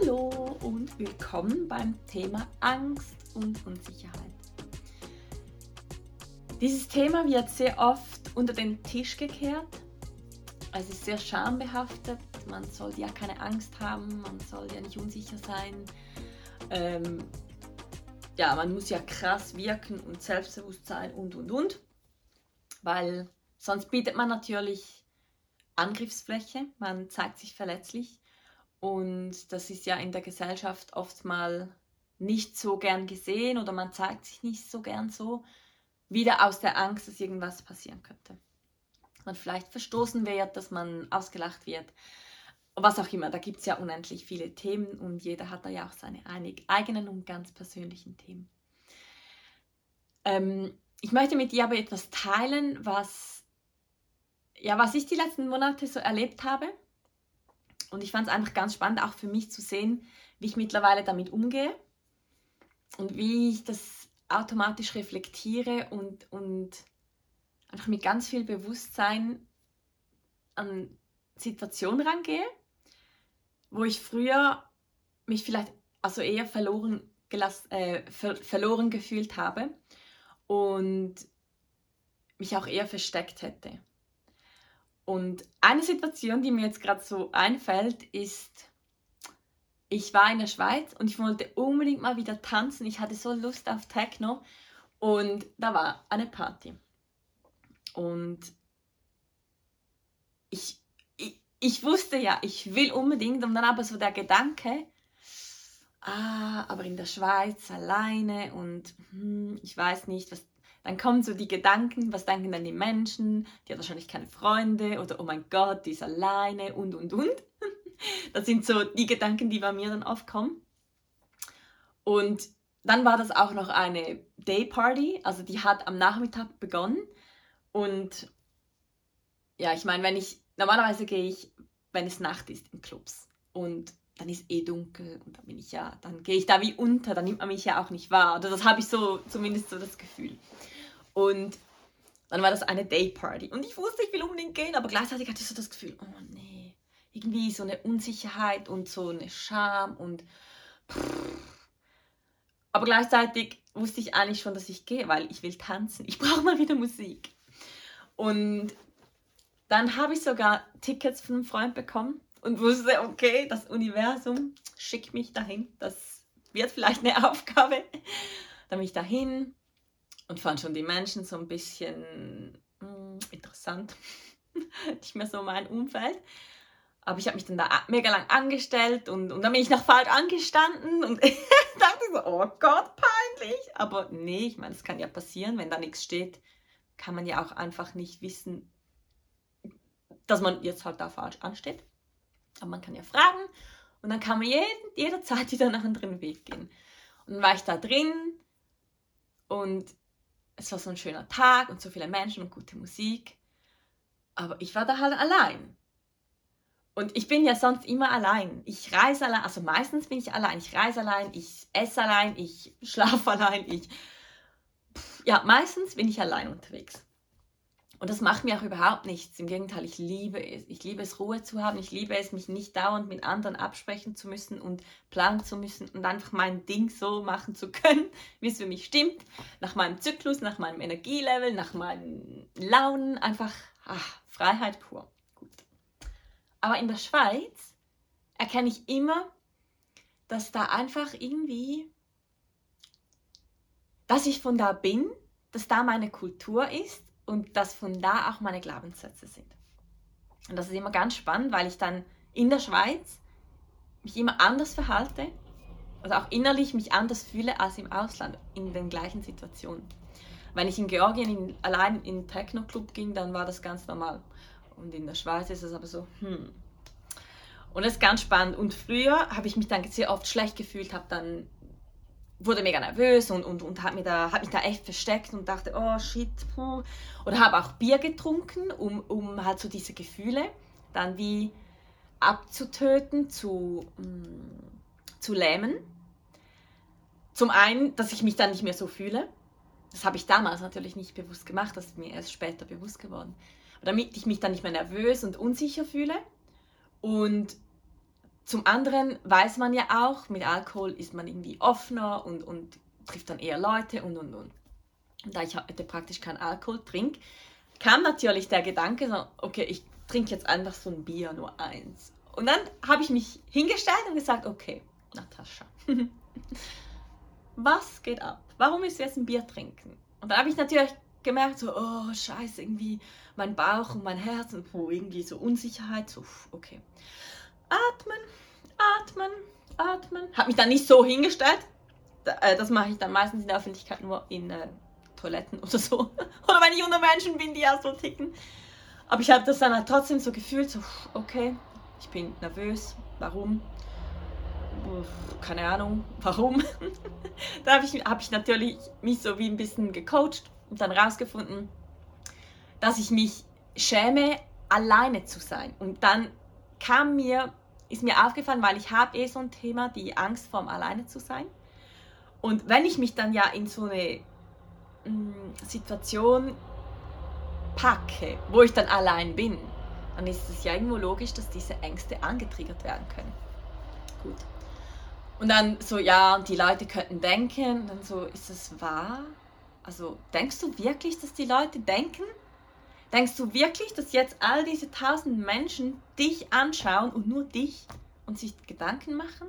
Hallo und willkommen beim Thema Angst und Unsicherheit. Dieses Thema wird sehr oft unter den Tisch gekehrt. Es ist sehr schambehaftet man soll ja keine Angst haben, man soll ja nicht unsicher sein. Ähm, ja, man muss ja krass wirken und selbstbewusst sein und und und. Weil sonst bietet man natürlich Angriffsfläche, man zeigt sich verletzlich und das ist ja in der Gesellschaft oft mal nicht so gern gesehen oder man zeigt sich nicht so gern so, wieder aus der Angst, dass irgendwas passieren könnte. Man vielleicht verstoßen wird, dass man ausgelacht wird, was auch immer, da gibt es ja unendlich viele Themen und jeder hat da ja auch seine eigenen und ganz persönlichen Themen. Ähm, ich möchte mit dir aber etwas teilen, was, ja, was ich die letzten Monate so erlebt habe. Und ich fand es einfach ganz spannend, auch für mich zu sehen, wie ich mittlerweile damit umgehe und wie ich das automatisch reflektiere und, und einfach mit ganz viel Bewusstsein an Situationen rangehe wo ich früher mich vielleicht also eher verloren, gelassen, äh, ver verloren gefühlt habe und mich auch eher versteckt hätte. Und eine Situation, die mir jetzt gerade so einfällt, ist, ich war in der Schweiz und ich wollte unbedingt mal wieder tanzen. Ich hatte so Lust auf Techno und da war eine Party. Und ich ich wusste ja, ich will unbedingt und dann aber so der Gedanke, ah, aber in der Schweiz alleine und hm, ich weiß nicht, was. Dann kommen so die Gedanken, was denken dann die Menschen? Die hat wahrscheinlich keine Freunde oder oh mein Gott, die ist alleine und und und. Das sind so die Gedanken, die bei mir dann aufkommen. Und dann war das auch noch eine Dayparty, also die hat am Nachmittag begonnen. Und ja, ich meine, wenn ich normalerweise gehe ich, wenn es Nacht ist, in Clubs und dann ist eh dunkel und dann bin ich ja, dann gehe ich da wie unter, dann nimmt man mich ja auch nicht wahr. Oder das habe ich so zumindest so das Gefühl. Und dann war das eine Dayparty und ich wusste, ich will unbedingt gehen, aber gleichzeitig hatte ich so das Gefühl, oh nee, irgendwie so eine Unsicherheit und so eine Scham und pff. aber gleichzeitig wusste ich eigentlich schon, dass ich gehe, weil ich will tanzen. Ich brauche mal wieder Musik. Und dann habe ich sogar Tickets von einem Freund bekommen und wusste, okay, das Universum schickt mich dahin. Das wird vielleicht eine Aufgabe. Dann bin ich dahin und fand schon die Menschen so ein bisschen mh, hm, interessant. Nicht mehr so mein Umfeld. Aber ich habe mich dann da mega lang angestellt und, und dann bin ich noch falsch angestanden und dachte so, oh Gott, peinlich. Aber nee, ich meine, es kann ja passieren, wenn da nichts steht, kann man ja auch einfach nicht wissen, dass man jetzt halt da falsch ansteht. Aber man kann ja fragen und dann kann man jeden, jederzeit wieder nach einem anderen Weg gehen. Und dann war ich da drin und es war so ein schöner Tag und so viele Menschen und gute Musik. Aber ich war da halt allein. Und ich bin ja sonst immer allein. Ich reise allein, also meistens bin ich allein. Ich reise allein, ich esse allein, ich schlafe allein, ich. ja, meistens bin ich allein unterwegs. Und das macht mir auch überhaupt nichts. Im Gegenteil, ich liebe es. Ich liebe es, Ruhe zu haben. Ich liebe es, mich nicht dauernd mit anderen absprechen zu müssen und planen zu müssen und einfach mein Ding so machen zu können, wie es für mich stimmt. Nach meinem Zyklus, nach meinem Energielevel, nach meinen Launen. Einfach ach, Freiheit pur. Gut. Aber in der Schweiz erkenne ich immer, dass da einfach irgendwie, dass ich von da bin, dass da meine Kultur ist und dass von da auch meine Glaubenssätze sind. Und das ist immer ganz spannend, weil ich dann in der Schweiz mich immer anders verhalte, also auch innerlich mich anders fühle als im Ausland in den gleichen Situationen. Wenn ich in Georgien in, allein in den Techno-Club ging, dann war das ganz normal. Und in der Schweiz ist es aber so, hm. Und das ist ganz spannend. Und früher habe ich mich dann sehr oft schlecht gefühlt, habe dann wurde mega nervös und, und, und habe mich, da, hab mich da echt versteckt und dachte, oh shit, puh. Oder habe auch Bier getrunken, um, um halt so diese Gefühle dann wie abzutöten, zu, mh, mm, zu lähmen. Zum einen, dass ich mich dann nicht mehr so fühle. Das habe ich damals natürlich nicht bewusst gemacht, das ist mir erst später bewusst geworden. damit ich mich dann nicht mehr nervös und unsicher fühle. Und zum anderen weiß man ja auch, mit Alkohol ist man irgendwie offener und, und trifft dann eher Leute und und und. Da ich heute praktisch keinen Alkohol trinke, kam natürlich der Gedanke, so, okay, ich trinke jetzt einfach so ein Bier, nur eins. Und dann habe ich mich hingestellt und gesagt, okay, Natascha, was geht ab? Warum ist jetzt ein Bier trinken? Und dann habe ich natürlich gemerkt, so, oh, scheiße, irgendwie mein Bauch und mein Herz und oh, irgendwie so Unsicherheit, so, okay atmen, atmen, atmen. Habe mich dann nicht so hingestellt. Äh, das mache ich dann meistens in der Öffentlichkeit nur in äh, Toiletten oder so. oder wenn ich unter Menschen bin, die auch so ticken. Aber ich habe das dann halt trotzdem so gefühlt, so, okay, ich bin nervös. Warum? Keine Ahnung, warum. da habe ich, hab ich natürlich mich so wie ein bisschen gecoacht und dann rausgefunden, dass ich mich schäme, alleine zu sein. Und dann kam mir, ist mir aufgefallen, weil ich habe eh so ein Thema, die Angst vorm Alleine zu sein. Und wenn ich mich dann ja in so eine mh, mm, Situation packe, wo ich dann allein bin, dann ist es ja irgendwo logisch, dass diese Ängste angetriggert werden können. Gut. Und dann so, ja, und die Leute könnten denken, dann so, ist es wahr? Also denkst du wirklich, dass die Leute denken? Denkst du wirklich, dass jetzt all diese tausend Menschen dich anschauen und nur dich und sich Gedanken machen?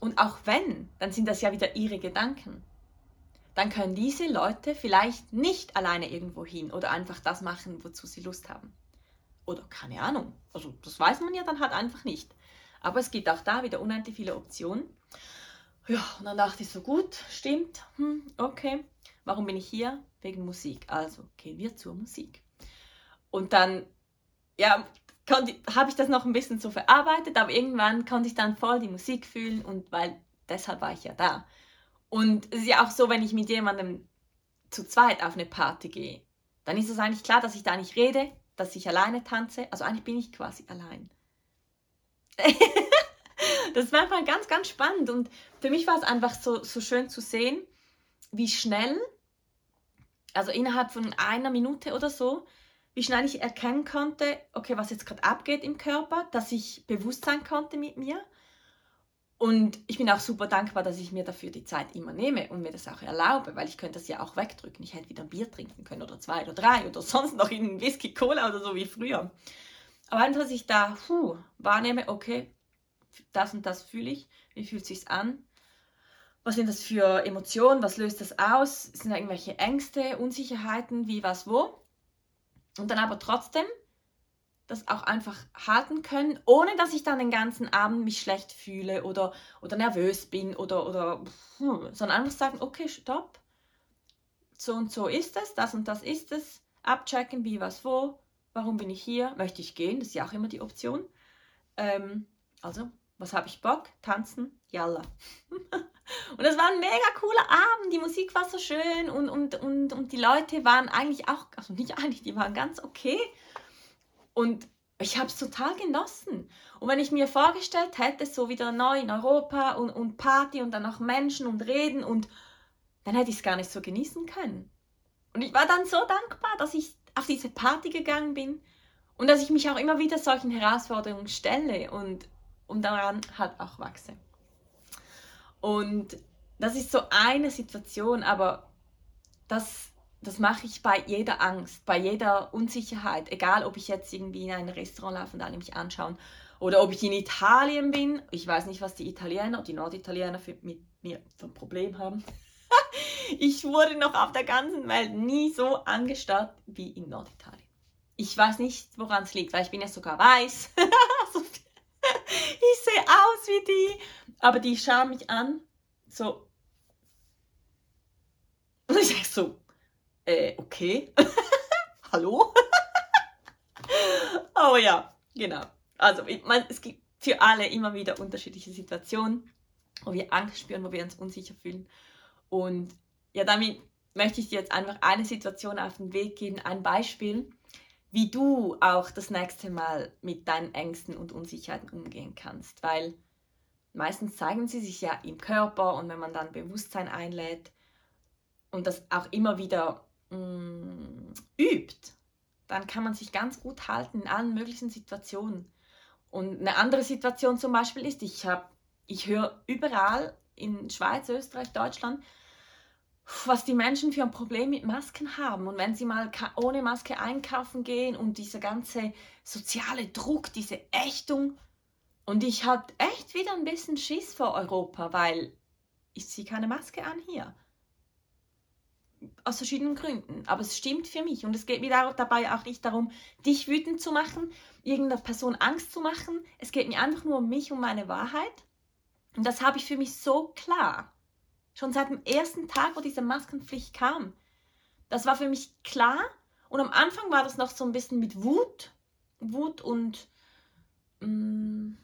Und auch wenn, dann sind das ja wieder ihre Gedanken. Dann können diese Leute vielleicht nicht alleine irgendwo hin oder einfach das machen, wozu sie Lust haben. Oder keine Ahnung. Also das weiß man ja dann halt einfach nicht. Aber es gibt auch da wieder unendlich viele Optionen. Ja, und dann dachte ich so, gut, stimmt, hm, okay. Warum bin ich hier? Wegen Musik. Also gehen wir zur Musik. Und dann, ja, habe ich das noch ein bisschen so verarbeitet, aber irgendwann konnte ich dann voll die Musik fühlen und weil deshalb war ich ja da. Und es ist ja auch so, wenn ich mit jemandem zu zweit auf eine Party gehe, dann ist es eigentlich klar, dass ich da nicht rede, dass ich alleine tanze. Also eigentlich bin ich quasi allein. das war einfach ganz, ganz spannend. Und für mich war es einfach so, so schön zu sehen, wie schnell also innerhalb von einer Minute oder so, wie schnell ich erkennen konnte, okay, was jetzt gerade abgeht im Körper, dass ich bewusst sein konnte mit mir. Und ich bin auch super dankbar, dass ich mir dafür die Zeit immer nehme und mir das auch erlaube, weil ich könnte das ja auch wegdrücken. Ich hätte wieder ein Bier trinken können oder zwei oder drei oder sonst noch in Whisky, Cola oder so wie früher. Aber einfach, dass ich da puh, wahrnehme, okay, das und das fühle ich, wie fühlt es sich an, was sind das für Emotionen, was löst das aus, sind da irgendwelche Ängste, Unsicherheiten, wie, was, wo. Und dann aber trotzdem das auch einfach halten können, ohne dass ich dann den ganzen Abend mich schlecht fühle oder, oder nervös bin oder, oder sondern einfach sagen, okay, stopp, so und so ist es, das und das ist es, abchecken, wie, was, wo, warum bin ich hier, möchte ich gehen, das ist ja auch immer die Option. Ähm, also, was habe ich Bock? Tanzen, yalla. Und es war ein mega cooler Abend, die Musik war so schön und, und, und, und die Leute waren eigentlich auch, also nicht eigentlich, die waren ganz okay. Und ich habe es total genossen. Und wenn ich mir vorgestellt hätte, so wieder neu in Europa und, und Party und dann auch Menschen und Reden und dann hätte ich es gar nicht so genießen können. Und ich war dann so dankbar, dass ich auf diese Party gegangen bin und dass ich mich auch immer wieder solchen Herausforderungen stelle und, und daran halt auch wachse. Und das ist so eine Situation, aber das das mache ich bei jeder Angst, bei jeder Unsicherheit, egal ob ich jetzt irgendwie in ein Restaurant laufe und alle mich anschauen oder ob ich in Italien bin. Ich weiß nicht, was die Italiener, die Norditaliener für, mit mir für ein Problem haben. ich wurde noch auf der ganzen Welt nie so angestarrt wie in Norditalien. Ich weiß nicht, woran es liegt, weil ich bin ja sogar weiß. ich sehe aus wie die. Aber die schauen mich an, so. Und ich sage so, äh, okay. Hallo? Aber ja, genau. Also, ich mein, es gibt für alle immer wieder unterschiedliche Situationen, wo wir Angst spüren, wo wir uns unsicher fühlen. Und ja, damit möchte ich dir jetzt einfach eine Situation auf den Weg geben, ein Beispiel, wie du auch das nächste Mal mit deinen Ängsten und Unsicherheiten umgehen kannst. Weil meistens zeigen sie sich ja im Körper und wenn man dann Bewusstsein einlädt und das auch immer wieder mh, mm, übt, dann kann man sich ganz gut halten in allen möglichen Situationen. Und eine andere Situation zum Beispiel ist, ich, ich höre überall in Schweiz, Österreich, Deutschland, was die Menschen für ein Problem mit Masken haben. Und wenn sie mal ohne Maske einkaufen gehen und dieser ganze soziale Druck, diese Ächtung. Und ich habe echt wieder ein bisschen Schiss vor Europa, weil ich ziehe keine Maske an hier. Aus verschiedenen Gründen. Aber es stimmt für mich. Und es geht mir dabei auch nicht darum, dich wütend zu machen, irgendeiner Person Angst zu machen. Es geht mir einfach nur um mich, um meine Wahrheit. Und das habe ich für mich so klar. Schon seit dem ersten Tag, wo diese Maskenpflicht kam. Das war für mich klar. Und am Anfang war das noch so ein bisschen mit Wut. Wut und mh, mm,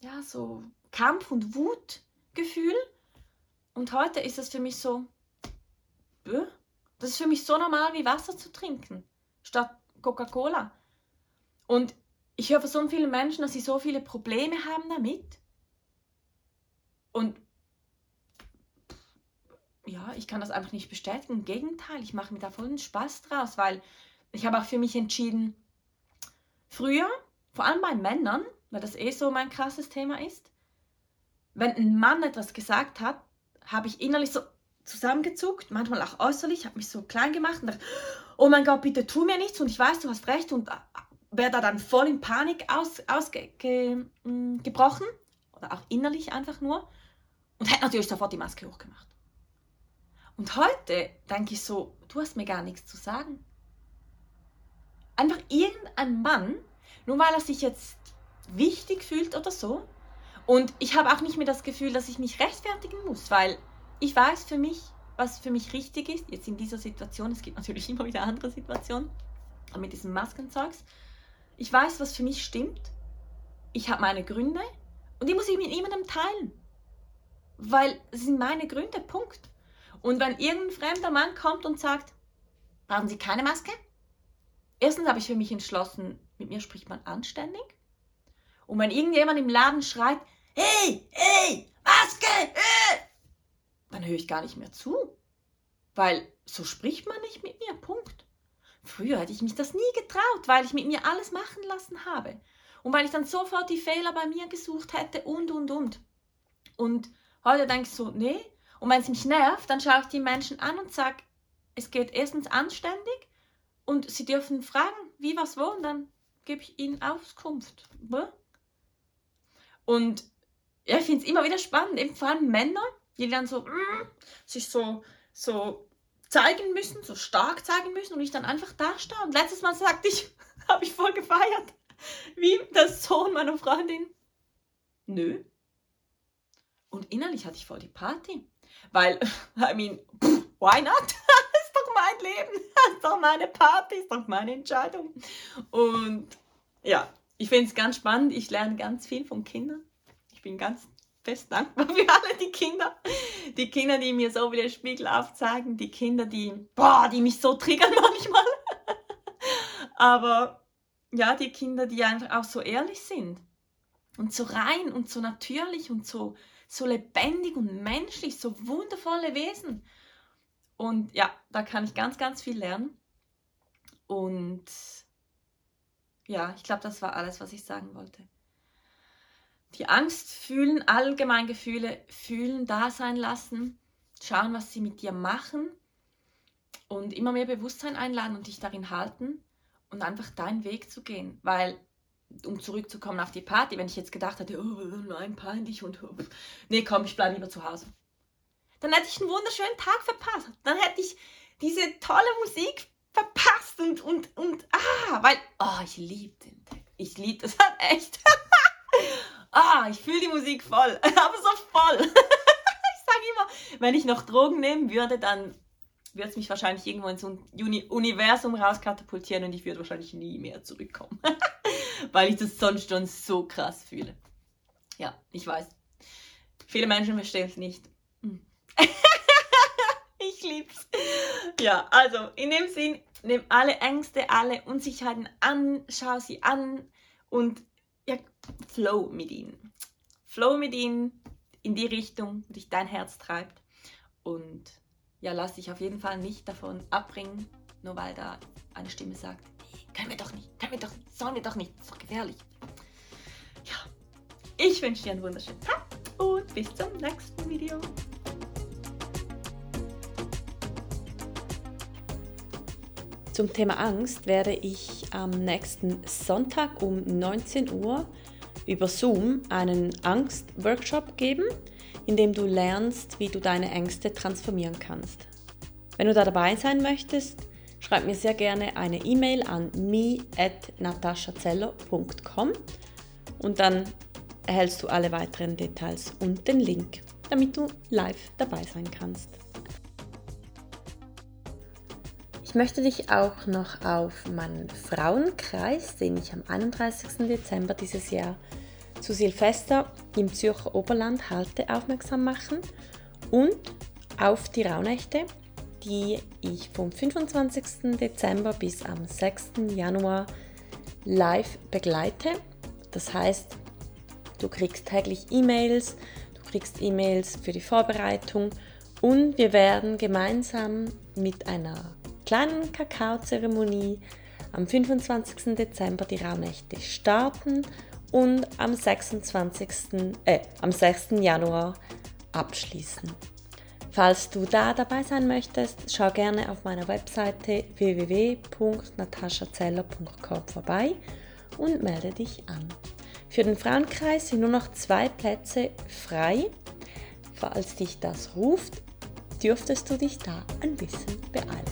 ja, so Kampf- und Wutgefühl. Und heute ist es für mich so, das ist für mich so normal wie Wasser zu trinken, statt Coca-Cola. Und ich höre von so vielen Menschen, dass sie so viele Probleme haben damit. Und ja, ich kann das einfach nicht bestätigen. Im Gegenteil, ich mache mir da voll einen Spaß draus, weil ich habe auch für mich entschieden, früher, vor allem bei Männern, weil das eh so mein krasses Thema ist, wenn ein Mann etwas gesagt hat, habe ich innerlich so zusammengezuckt, manchmal auch äußerlich, habe mich so klein gemacht und dachte, oh mein Gott, bitte tu mir nichts und ich weiß, du hast recht und äh, wäre da dann voll in Panik ausgebrochen mm, oder auch innerlich einfach nur und hätte natürlich sofort die Maske hochgemacht. Und heute denke ich so, du hast mir gar nichts zu sagen. Einfach irgendein Mann, nur weil er sich jetzt wichtig fühlt oder so. Und ich habe auch nicht mehr das Gefühl, dass ich mich rechtfertigen muss, weil ich weiß für mich, was für mich richtig ist, jetzt in dieser Situation. Es gibt natürlich immer wieder andere Situationen, aber mit diesem Maskenzeugs. Ich weiß, was für mich stimmt. Ich habe meine Gründe und die muss ich mit niemandem teilen. Weil es sind meine Gründe, Punkt. Und wenn irgendein fremder Mann kommt und sagt, brauchen Sie keine Maske? Erstens habe ich für mich entschlossen, mit mir spricht man anständig. Und wenn irgendjemand im Laden schreit, hey, hey, Maske, hey, dann höre ich gar nicht mehr zu. Weil so spricht man nicht mit mir, Punkt. Früher hätte ich mich das nie getraut, weil ich mit mir alles machen lassen habe. Und weil ich dann sofort die Fehler bei mir gesucht hätte und, und, und. Und heute denke ich so, nee, und wenn es mich nervt, dann schaue ich die Menschen an und sage, es geht erstens anständig und sie dürfen fragen, wie, was, wo, und dann gebe ich ihnen Auskunft. Und ja, ich finde es immer wieder spannend, eben vor allem Männer, die dann so mm, sich so, so zeigen müssen, so stark zeigen müssen und ich dann einfach da stehe. Und letztes Mal sagte ich, habe ich voll gefeiert, wie der Sohn meiner Freundin. Nö. Und innerlich hatte ich voll die Party. Weil, I mean, pff, why not? ist doch mein Leben, ist doch meine Party, ist doch meine Entscheidung. Und ja, ich finde es ganz spannend. Ich lerne ganz viel von Kindern. Ich bin ganz fest dankbar für alle die Kinder. Die Kinder, die mir so viele Spiegel aufzeigen. Die Kinder, die, boah, die mich so triggern manchmal. Aber ja, die Kinder, die einfach auch so ehrlich sind. Und so rein und so natürlich und so so lebendig und menschlich, so wundervolle Wesen. Und ja, da kann ich ganz, ganz viel lernen. Und ja, ich glaube, das war alles, was ich sagen wollte. Die Angst fühlen, allgemein Gefühle fühlen, da sein lassen, schauen, was sie mit dir machen. und immer mehr Bewusstsein einladen und dich darin halten und einfach deinen Weg zu gehen. Weil, um zurückzukommen auf die Party, wenn ich jetzt gedacht hätte, oh, nein, peinlich und oh, nee, komm, ich bleibe lieber zu Hause. Dann hätte ich einen wunderschönen Tag verpasst. Dann hätte ich diese tolle Musik verpasst und, und, und, ah, weil, oh, ich liebe den Text. Ich liebe das halt echt. ah, ich fühle die Musik voll, aber so voll. ich sage immer, wenn ich noch Drogen nehmen würde, dann würde es mich wahrscheinlich irgendwo ins Uni Universum rauskatapultieren und ich würde wahrscheinlich nie mehr zurückkommen. Weil ich das sonst schon so krass fühle. Ja, ich weiß. Viele Menschen verstehen es nicht. Hm. ich lieb's. Ja, also in dem Sinn, nimm alle Ängste, alle Unsicherheiten an, schau sie an und ja, flow mit ihnen. Flow mit ihnen in die Richtung, die dich dein Herz treibt. Und ja, lass dich auf jeden Fall nicht davon abbringen, nur weil da eine Stimme sagt, können wir doch nicht, können wir doch nicht, sollen wir doch nicht, doch gefährlich. Ja, ich wünsche dir einen wunderschönen Tag und bis zum nächsten Video. Zum Thema Angst werde ich am nächsten Sonntag um 19 Uhr über Zoom einen Angst-Workshop geben in dem du lernst, wie du deine Ängste transformieren kannst. Wenn du da dabei sein möchtest, schreib mir sehr gerne eine E-Mail an me@nataschazeller.com und dann erhältst du alle weiteren Details und den Link, damit du live dabei sein kannst. Ich möchte dich auch noch auf meinen Frauenkreis, den ich am 31. Dezember dieses Jahr zu Silvester im Zürcher Oberland halte, aufmerksam machen und auf die Rauhnächte, die ich vom 25. Dezember bis am 6. Januar live begleite. Das heißt, du kriegst täglich E-Mails, du kriegst E-Mails für die Vorbereitung und wir werden gemeinsam mit einer kleinen Kakaozeremonie am 25. Dezember die Rauhnächte starten und am 26. Äh, am 6. Januar abschließen. Falls du da dabei sein möchtest, schau gerne auf meiner Webseite www.nataschazeller.com vorbei und melde dich an. Für den Frauenkreis sind nur noch zwei Plätze frei. Falls dich das ruft, dürftest du dich da ein bisschen beeilen.